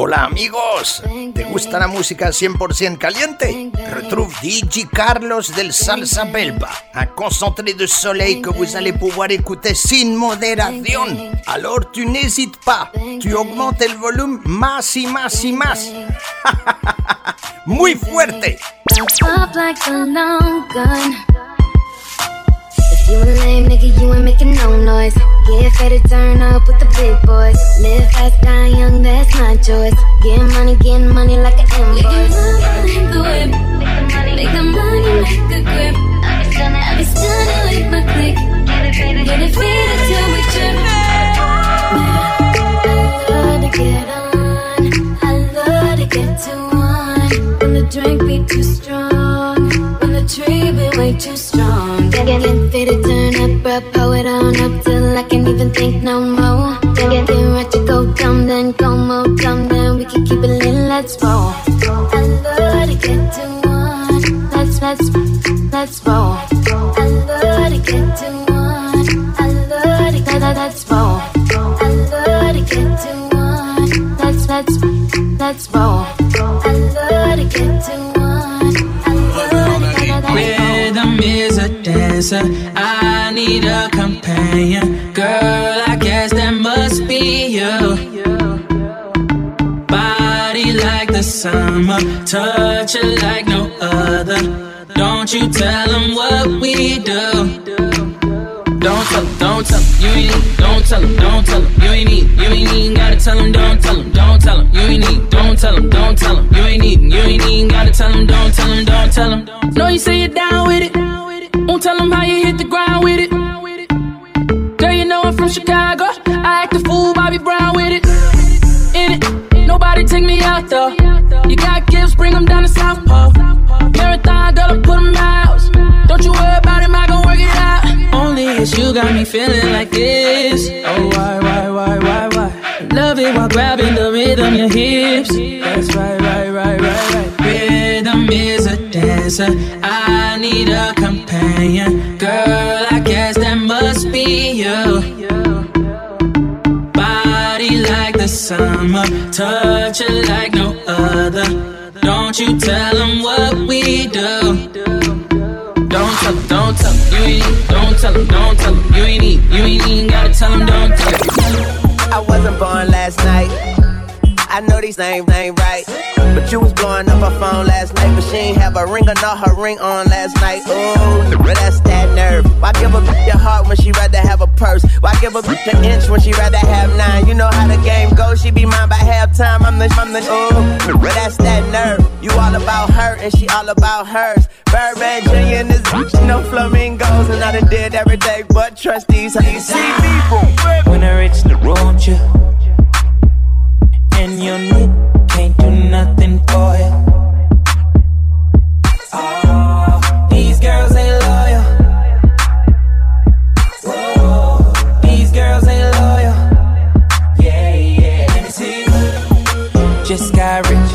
Hola amigos, ¿te gusta la música 100% caliente Retrouve DJ Carlos del Salsa Belba, un concentré de soleil que vous allez pouvoir écouter sin modération. Alors tu n'hésites pas, tu augmentes el volumen más y más y más. Muy fuerte. You a lame nigga, you ain't making no noise. Get fed to turn up with the big boys. Live fast, die young, that's my choice. Getting money, getting money like an invoice. Make the whip, make the money, make the grip. I be stunning, with my click. Get it faded till we trip. I love to get on, I love to get to one. When the drink be too strong, when the tree be way too strong. Get it faded, turn up, bro, pour it on up till I can't even think no more. Get get right to go dumb, then go more dumb, then we can keep it lit, let's roll. I love to get to one, let's let's let's roll. I love to get to one, I love to get let's roll. I love to get to one, let's let's let's roll. A dancer. I need a companion. Girl, I guess that must be you. Body like the summer, touch it like no other. Don't you tell them what we do. Don't tell don't tell you ain't need, don't tell don't tell you ain't need, you ain't even gotta tell them, don't tell them, don't tell them, you ain't need, don't tell don't tell you ain't even, you ain't even gotta tell them, don't tell them, don't tell them. Know you say you're down with it, won't tell them how you hit the ground with it. Girl, you know I'm from Chicago, I act a fool, Bobby Brown with it. In it, nobody take me out though. You got gifts, bring them down to South Pole. Marathon, girl, I put them out. Don't you worry about him, I gon' work it out. Only it's you got me feeling like this. Oh, why, why, why, why, why? Love it while grabbing the rhythm, your hips. That's right, right, right, right, right. Rhythm is a dancer. I need a companion. Girl, I guess that must be you. Body like the summer, touch it like no other. Don't you tell them what we do. Don't tell them, don't tell them, you ain't don't tell them, don't tell them, you ain't you ain't even gotta tell them, don't tell them. I wasn't born last night. I know these names ain't right. But you was blowing up her phone last night, but she ain't have a ring or not her ring on last night. Ooh, but that's that nerve. Why give a bitch your heart when she rather have a purse? Why give a bitch an inch when she rather have nine? You know how the game goes, she be mine by halftime. I'm the, I'm the, ooh, but that's that nerve. You all about her and she all about hers. Birdman Jr. and this bitch, no flamingos. And I done did every day but trust these. How you see me, boom. When I reach the road, you and your knee can't do nothing for you. Oh, these girls ain't loyal. Whoa, these girls ain't loyal. Yeah, yeah. Let me see. Just got rich.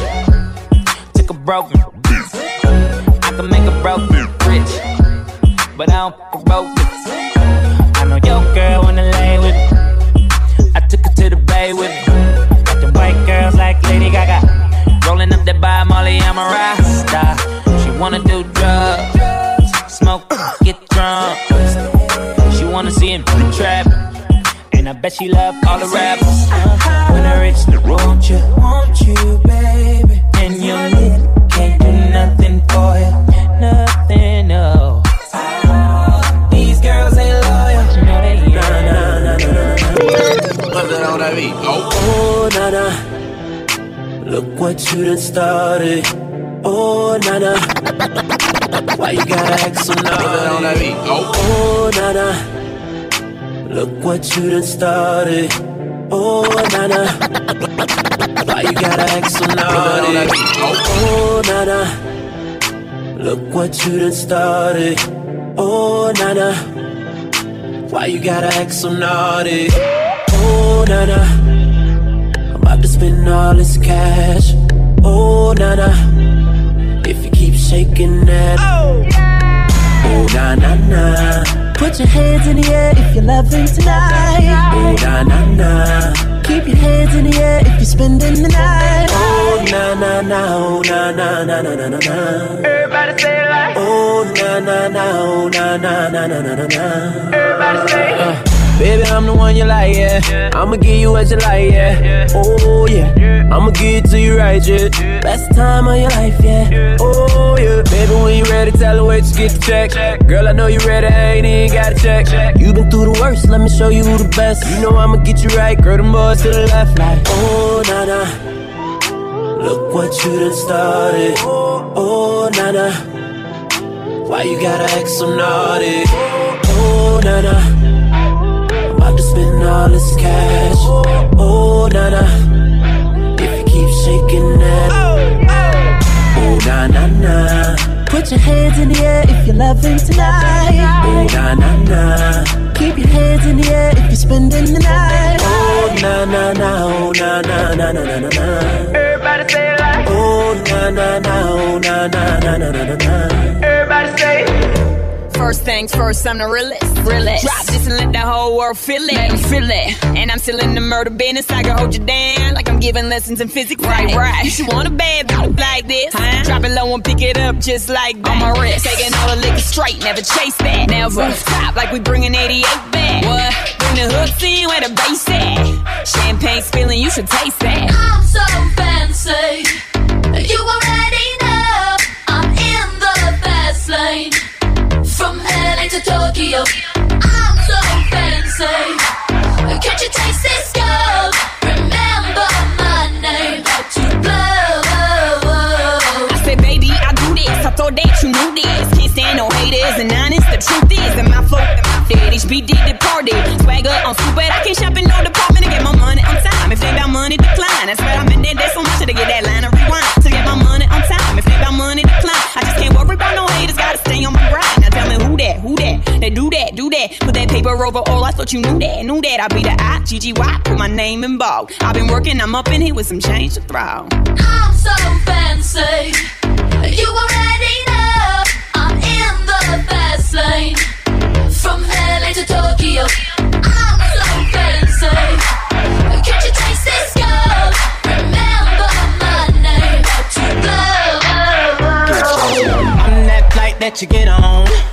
Took a broken. I can make a broken rich, but I don't a broken. I know your girl wanna lay with me. I took her to the bay with me. Lady Gaga. Rolling up that by Molly, I'm a rasta. She wanna do drugs, smoke, get drunk. She wanna see him in the trap. And I bet she love all the rappers. When I reach the road, you want you, baby. And lip can't do nothing for you. Nothing, no. These girls ain't loyal. No, they ain't. Oh, oh Nana, look what you done started. Oh, Nana, why you gotta act so naughty? Oh, Nana, look what you done started. Oh, Nana, why you gotta act so naughty? Oh, Nana, look what you done started. Oh, Nana, why you gotta act so naughty? Oh, Nana, Spend all this cash. Oh, Nana, if you keep shaking that. Oh, na na na. Put your hands in the air if you're loving tonight. Oh, na na na. Keep your hands in the air if you're spending the night. Oh, na na na, oh, na na na na na na na. Everybody say it like. Oh, na na na, oh, na na na na na na na. Everybody say it. Uh. Baby, I'm the one you like, yeah. I'ma give you what you like, yeah. Oh, yeah. I'ma give it to you right, yeah. Best time of your life, yeah. Oh, yeah. Baby, when you ready, tell her wait to get the check. Girl, I know you ready, I ain't even got to check. You been through the worst, let me show you who the best. You know I'ma get you right, girl, them boys to the left, like, oh, nah, nah. Look what you done started. Oh, nah. Why you gotta act so naughty? Oh, nah, nah spend all this cash. Oh, na na. If you keep shaking that. Oh, na na na. Put your hands in the air if you're loving tonight. Oh, na na na. Keep your hands in the air if you're spending the night. Oh, na na na. Oh, na na na na na na na. Everybody say it like. Oh, na na na. Oh, na na na na na na. Everybody say. First things first, I'm the realest. realest. Drop this and let the whole world feel it. Let them feel it. And I'm still in the murder business. I can hold you down like I'm giving lessons in physics. Right, right. You should want a bad like this. Huh? Drop it low and pick it up just like that. On my wrist. Taking all the liquor straight, never chase that. Never rooftop like we bringing 88 back. What? Bring the hooks in where the bass at. Champagne spilling, you should taste that. I'm so fancy. To Tokyo, I'm so fancy. Can't you taste this girl? Remember my name, to blow. I said, baby, I do this. I thought that you knew this. Can't stand no haters, and honest, the truth is that my folk, my fit, HBD the party. Swagger on stupid, I can't shop in no department to get my money on time. If they got money, decline. That's why I'm in there. There's so much to get that They do that, do that. Put that paper over all. I thought you knew that, knew that. I be the I G G Y. Put my name in bold. I've been working. I'm up in here with some change to throw. I'm so fancy. You already know I'm in the fast lane. From LA to Tokyo. I'm so fancy. Can't you taste this girl? Remember my name. To blow. I'm that flight that you get on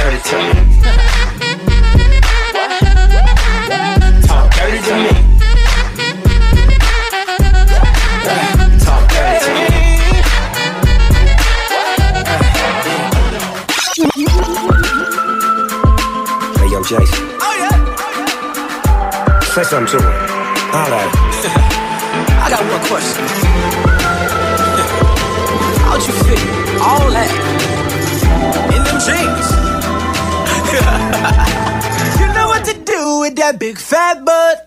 Dirty to me. talk dirty to me. talk dirty to me. Hey, yo, Jason. Oh, Say something to her. Holla I got one question. How'd you fit all that in them jeans? You know what to do with that big fat butt.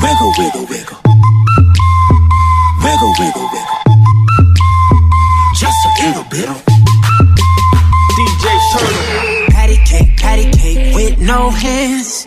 Wiggle, wiggle, wiggle. Wiggle, wiggle, wiggle. Just a little bit. DJ Turner. Patty cake, patty cake with no hands.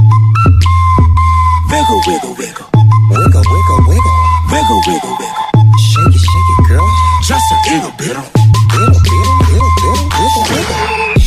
Wiggle, wiggle, wiggle. Wiggle, wiggle, wiggle. Wiggle, wiggle, wiggle. Shake it, shake it, girl. Just a little bit. Wiggle, wiggle, wiggle, wiggle, wiggle, wiggle.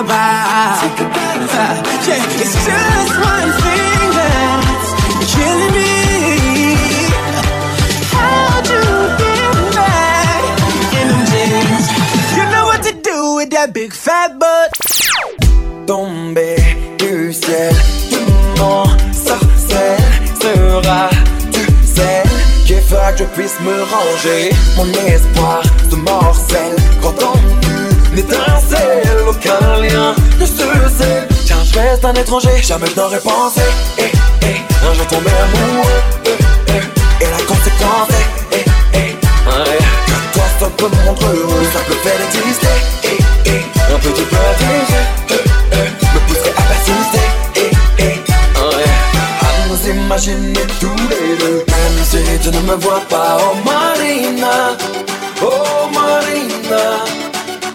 Take a bow. Yeah, it's just one thing that's killing me. How'd you get back in them jeans? You know what to do with that big fat butt. tomber du ciel. Mon sorcelle sera tu celle qui fera que je puisse me ranger. Mon espoir se morcelle quand on aucun lien ne se sait. Tiens, je reste un étranger, jamais je n'aurais pensé. Eh, eh, un jour tomber amoureux. Eh, eh, et la conséquence est, eh, eh, ouais, que toi seul peut me rendre heureux. Ça peut faire exister. Eh, eh, un petit peu à eh, eh, me pousserait à persister. Eh, eh, à nous imaginer tous les deux. Même si tu ne me vois pas, oh Marina, oh Marina.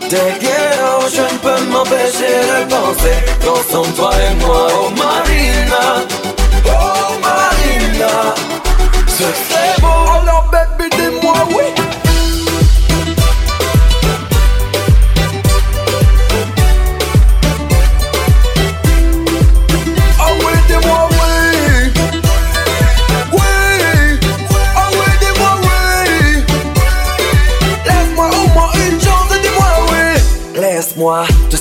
Te quiero, je ne peux m'empêcher de penser Concentre-toi et moi, oh Marina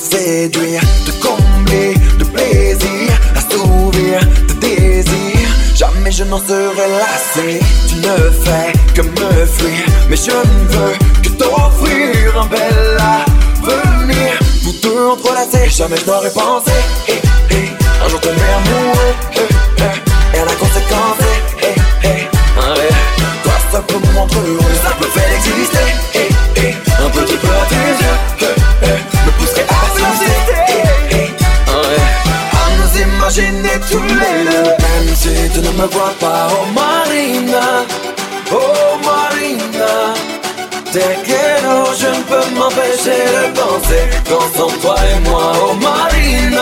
séduire, te combler de plaisir Assouvir tes désirs Jamais je n'en serai lassé Tu ne fais que me fuir. Mais je ne veux que t'offrir un bel avenir. Vous deux entrelacés, jamais je n'aurais pensé. Un jour tomber amoureux eh, Et la conséquence eh, ouais. Toi seul peut me rendre heureux Ça peut faire exister Un petit peu à imaginer tous les deux Même si tu ne me vois pas. Oh Marina. Oh Marina. Te quiero, je ne peux m'empêcher de penser Concentre-toi et moi. Oh Marina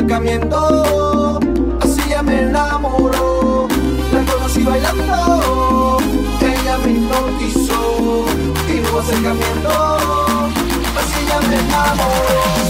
acercamiento, así ya me enamoró. La conocí bailando, ella me hipnotizó. Y hubo acercamiento, así ya me enamoró.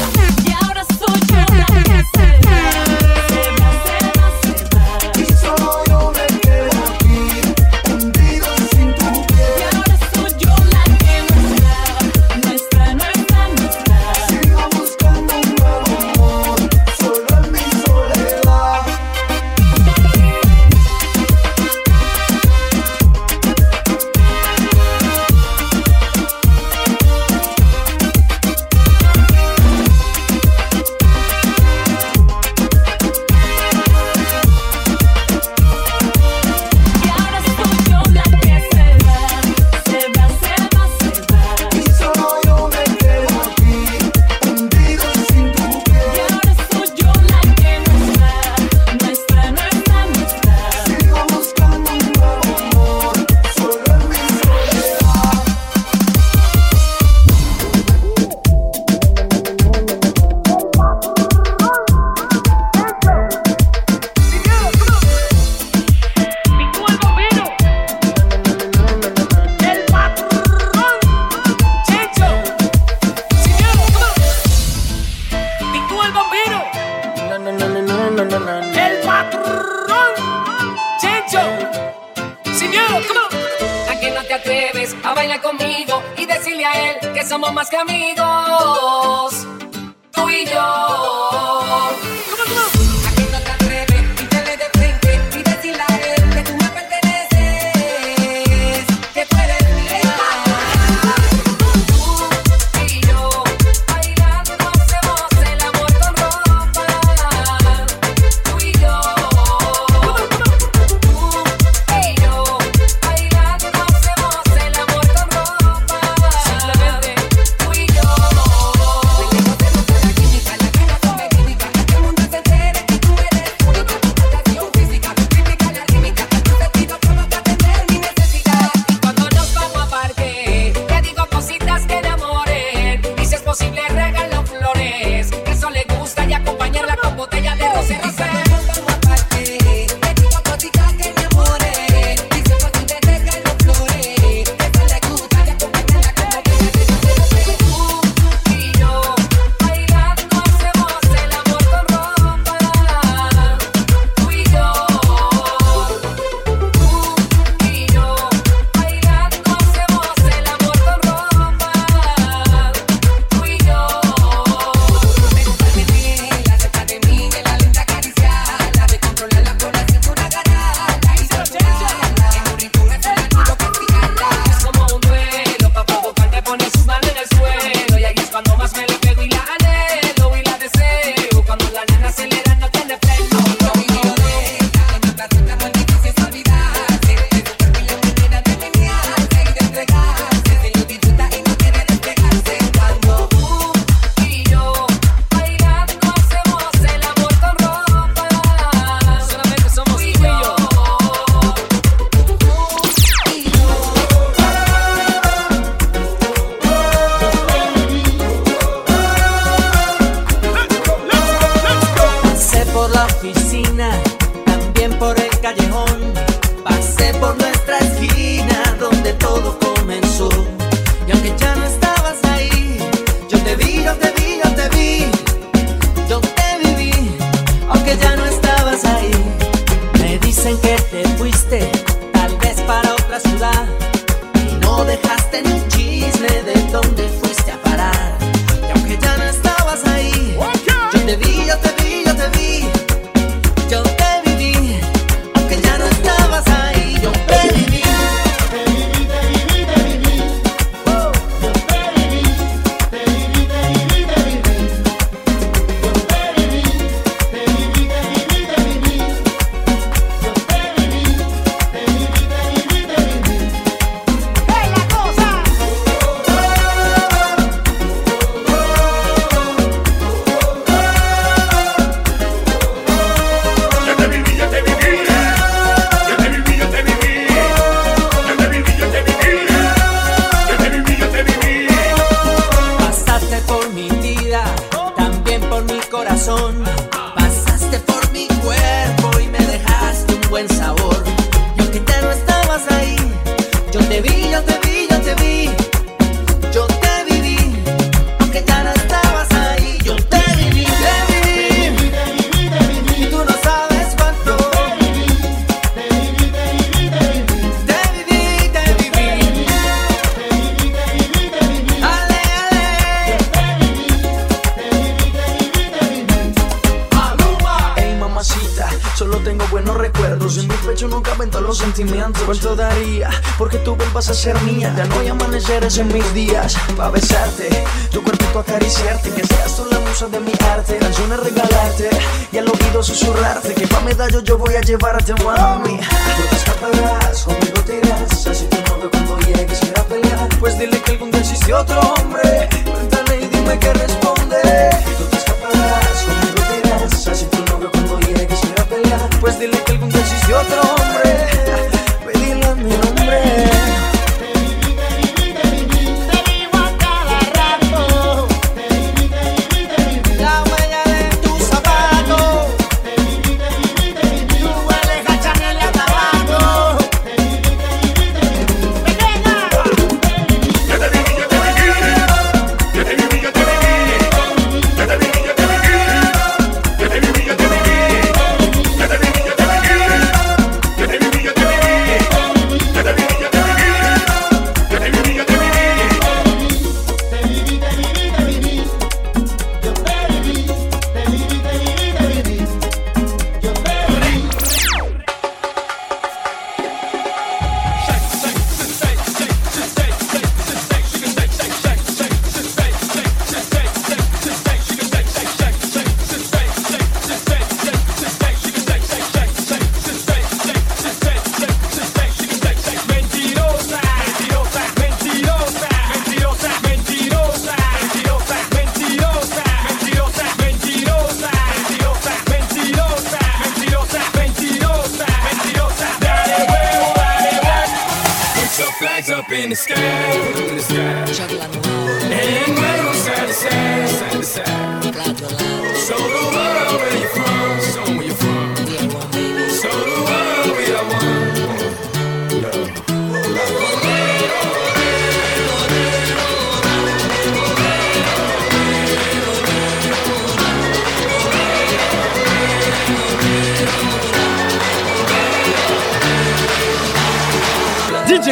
Ellas la musa de mi arte, canciones regalarte y al oído susurrarte que pa' medallo yo voy a llevarte, mami. No te escaparás, conmigo te irás, así tu novio cuando llegues quiera pelear. Pues dile que algún día existe otro hombre, cuéntale y dime que responde.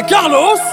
Carlos.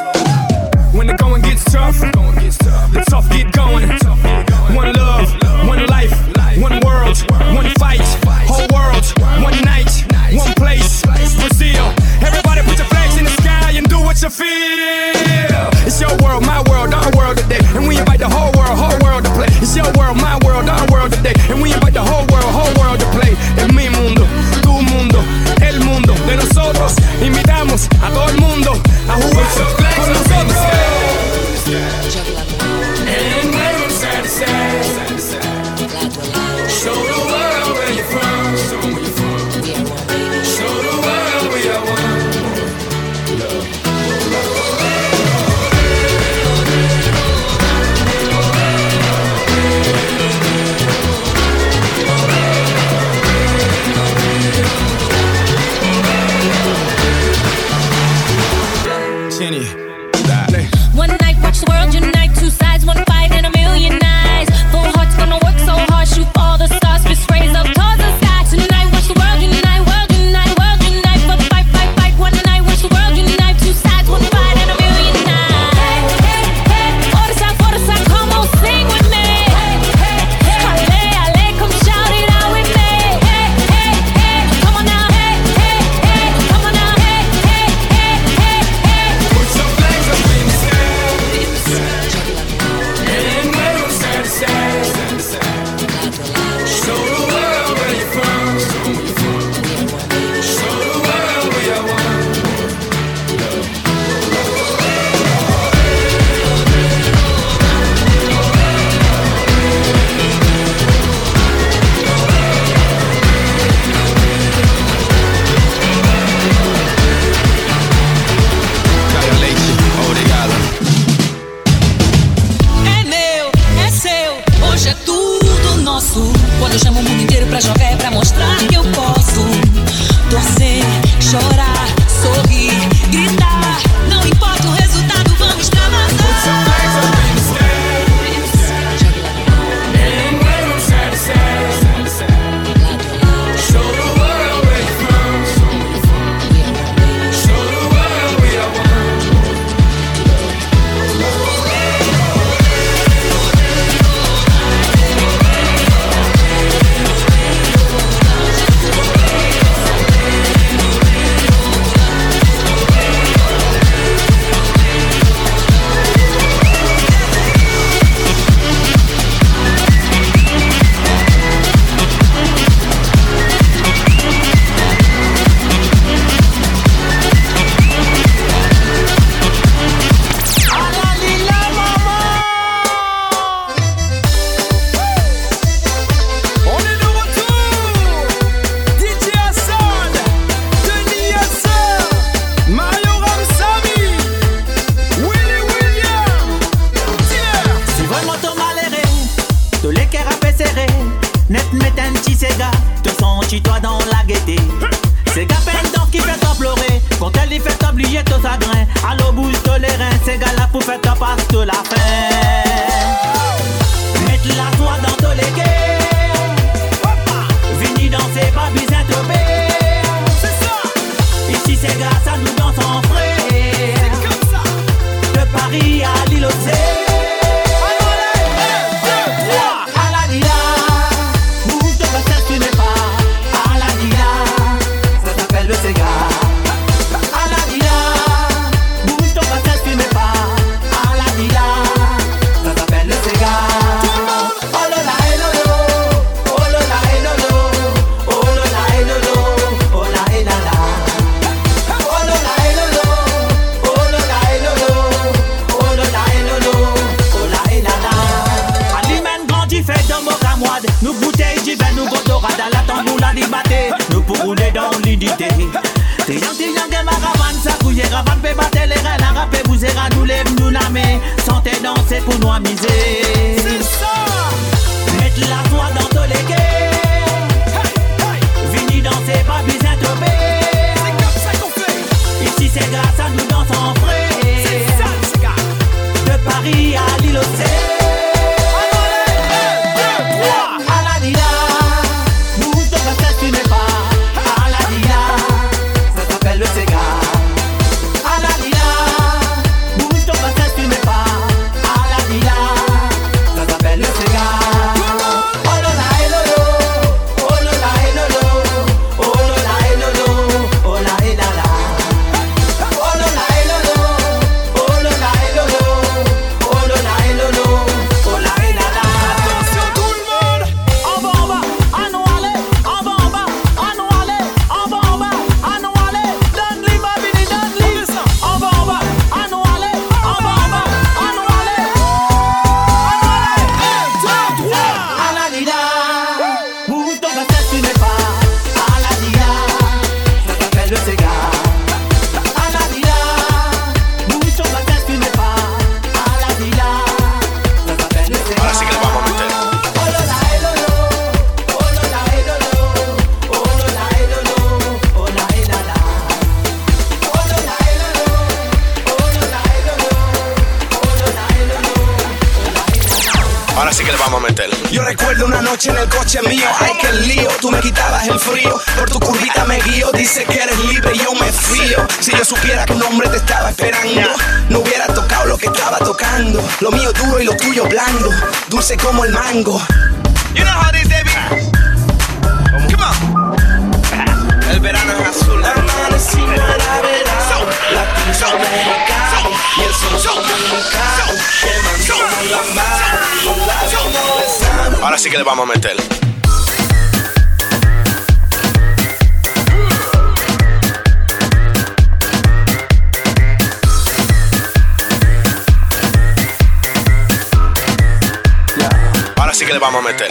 Tú me quitabas el frío, por tu curvita me guío, dice que eres libre y yo me fío. Si yo supiera que un hombre te estaba esperando, no hubiera tocado lo que estaba tocando. Lo mío duro y lo tuyo blando, dulce como el mango. You know how this baby. Come on. El verano es azul. Amanecí maravilloso, y el sol dominicano, quemando la mar. Ahora sí que le vamos a meter. Que le vamos a meter.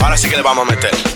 Ahora sí que le vamos a meter.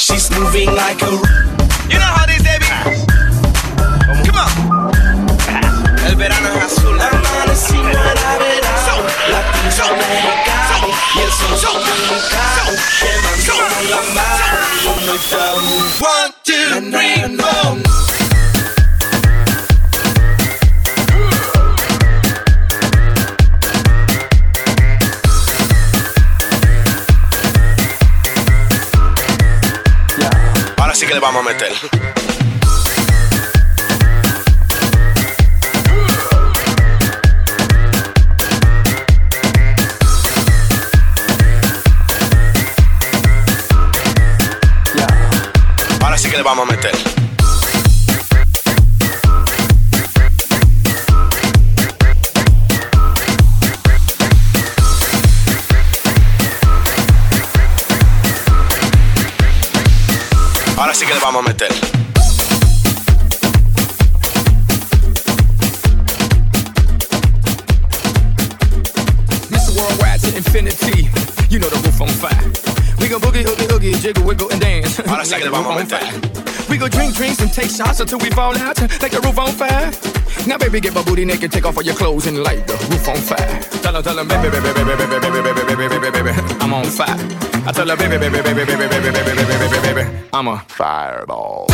She's moving like a. You know how this baby. Come on. El verano es azul. Latino americano, y el sol dominicano, quemando la mar. Uno y tabú. One, two, three, four. Que le vamos a meter. Ahora sí que le vamos a meter. Le vamos a meter. Mr. Infinity. You know the roof on fire. We go boogie, oogie, oogie, jiggle, wiggle, and dance. Ahora sí que the le vamos a meter. We go drink drinks and take shots until we fall out like the roof on fire. Now, baby, get my booty naked, take off all your clothes and light the roof on fire. Tell her, tell her, baby, baby, baby, baby, baby, baby, baby, baby, baby, baby, I'm on fire. I tell her, baby, baby, baby, baby, baby, baby, baby, baby, baby, I'm a fireball.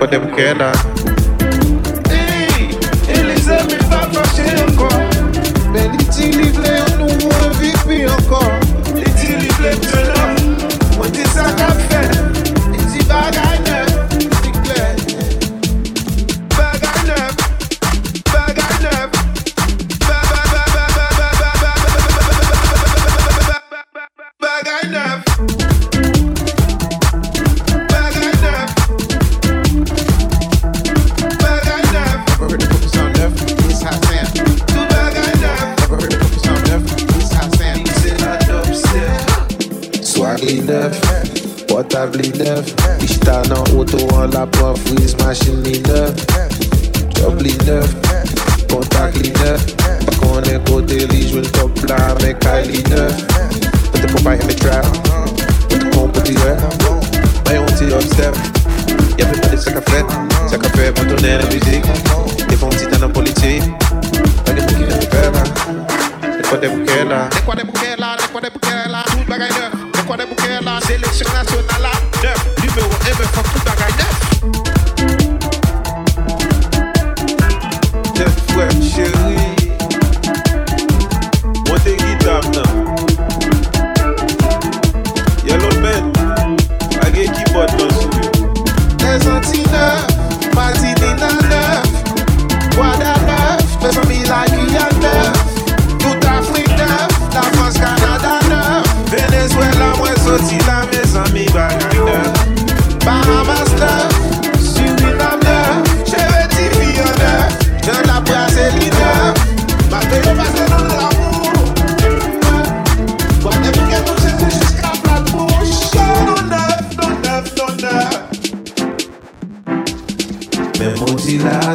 but them care not. Hey, eles aiment pas marcher on nous voit vivre encore. Les petits livres, c'est là. savent les neufs. Ishtar en auto en la pointe, freeze Smashing les neufs. Job les neufs, contact les neufs. Pas qu'on est côté lit, je le top là avec Kylie neuf. But the pop me trap, but the pump put the air. My own tea upstep. Y'a plus pas de sac à fête, sac à fête, mon tourner la musique. Des fonds petits dans la politique. Pas de bouquets de faire là. C'est quoi des bouquets là? C'est quoi des là? C'est quoi des bouquets là? Tout bagaille neuf incroyable girl en élection nationale à 9. Numéro 1, me fuck tout bagaille 9.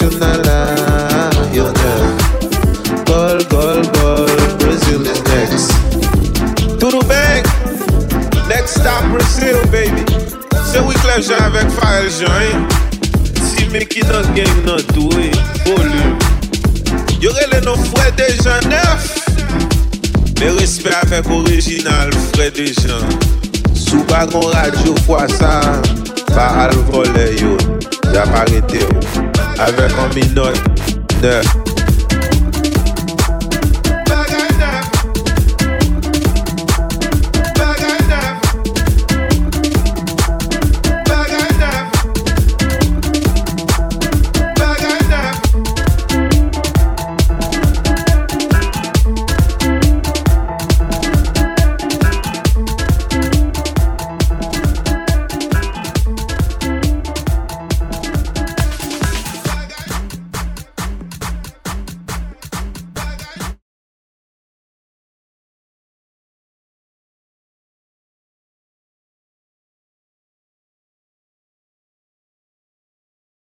international ah, your girl. Goal, goal, goal, Brazil is next. Tudo bem? Next stop Brazil, baby. Se we clap jan avèk Pharrell jan, eh? Si me ki nan game nan tou, eh? Volume. Yorele nou fwè de jan nef. Me respè avèk orijinal fwè de jan. Sou bagon radyo fwa sa, pa al vole yo, jap parete yo. avec en minute de